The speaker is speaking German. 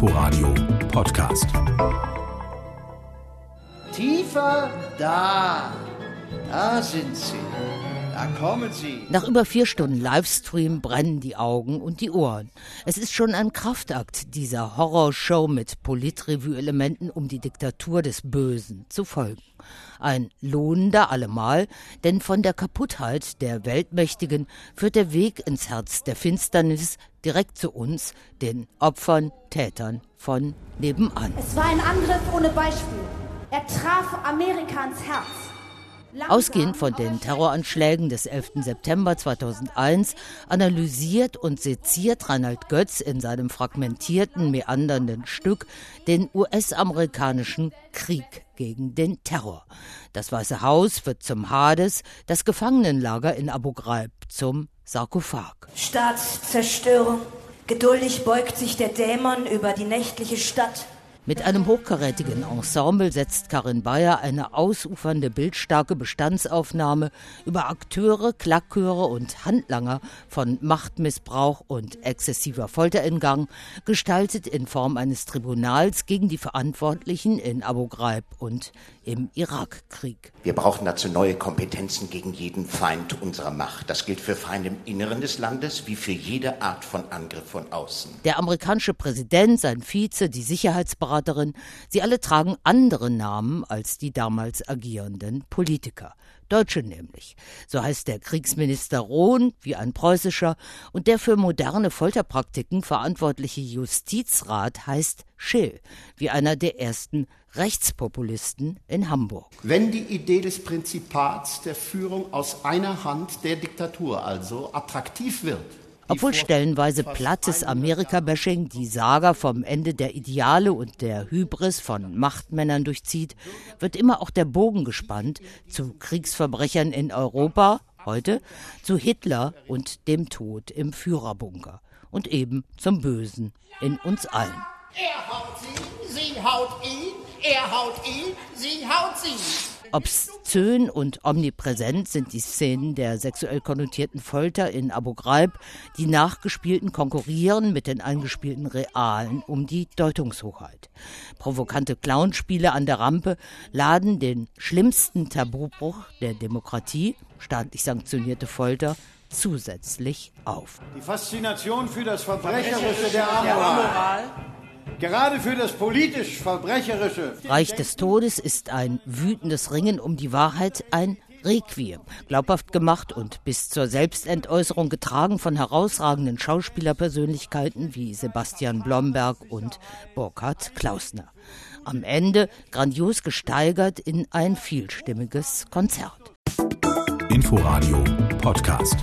Inforadio Podcast. Tiefer da. Da sind sie. Da kommen sie. Nach über vier Stunden Livestream brennen die Augen und die Ohren. Es ist schon ein Kraftakt dieser Horrorshow mit Politrevue-Elementen, um die Diktatur des Bösen zu folgen. Ein lohnender allemal, denn von der Kaputtheit der Weltmächtigen führt der Weg ins Herz der Finsternis direkt zu uns, den Opfern, Tätern von nebenan. Es war ein Angriff ohne Beispiel. Er traf Amerika ins Herz. Ausgehend von den Terroranschlägen des 11. September 2001 analysiert und seziert Reinhard Götz in seinem fragmentierten, meandernden Stück den US-amerikanischen Krieg gegen den Terror. Das Weiße Haus wird zum Hades, das Gefangenenlager in Abu Ghraib zum Sarkophag. Staatszerstörung. Geduldig beugt sich der Dämon über die nächtliche Stadt. Mit einem hochkarätigen Ensemble setzt Karin Bayer eine ausufernde, bildstarke Bestandsaufnahme über Akteure, Klackchöre und Handlanger von Machtmissbrauch und exzessiver Folter in Gang, gestaltet in Form eines Tribunals gegen die Verantwortlichen in Abu Ghraib und im Irakkrieg. Wir brauchen dazu neue Kompetenzen gegen jeden Feind unserer Macht. Das gilt für Feinde im Inneren des Landes wie für jede Art von Angriff von außen. Der amerikanische Präsident, sein Vize, die Sicherheitsberaterin, sie alle tragen andere Namen als die damals agierenden Politiker. Deutsche nämlich. So heißt der Kriegsminister Rohn wie ein preußischer und der für moderne Folterpraktiken verantwortliche Justizrat heißt Schill, wie einer der ersten Rechtspopulisten in Hamburg. Wenn die Idee des Prinzipats der Führung aus einer Hand der Diktatur also attraktiv wird, obwohl stellenweise plattes Amerika-Bashing die Saga vom Ende der Ideale und der Hybris von Machtmännern durchzieht, wird immer auch der Bogen gespannt zu Kriegsverbrechern in Europa, heute, zu Hitler und dem Tod im Führerbunker und eben zum Bösen in uns allen. Er haut sie, sie haut ihn, er haut ihn, sie haut sie. Obszön und omnipräsent sind die Szenen der sexuell konnotierten Folter in Abu Ghraib. Die nachgespielten konkurrieren mit den eingespielten Realen um die Deutungshochheit. Provokante Clownspiele an der Rampe laden den schlimmsten Tabubruch der Demokratie, staatlich sanktionierte Folter, zusätzlich auf. Die Faszination für das Verbrecherische der Amoral. Gerade für das politisch Verbrecherische. Reich des Todes ist ein wütendes Ringen um die Wahrheit, ein Requiem, glaubhaft gemacht und bis zur Selbstentäußerung getragen von herausragenden Schauspielerpersönlichkeiten wie Sebastian Blomberg und Burkhard Klausner. Am Ende grandios gesteigert in ein vielstimmiges Konzert. Inforadio Podcast.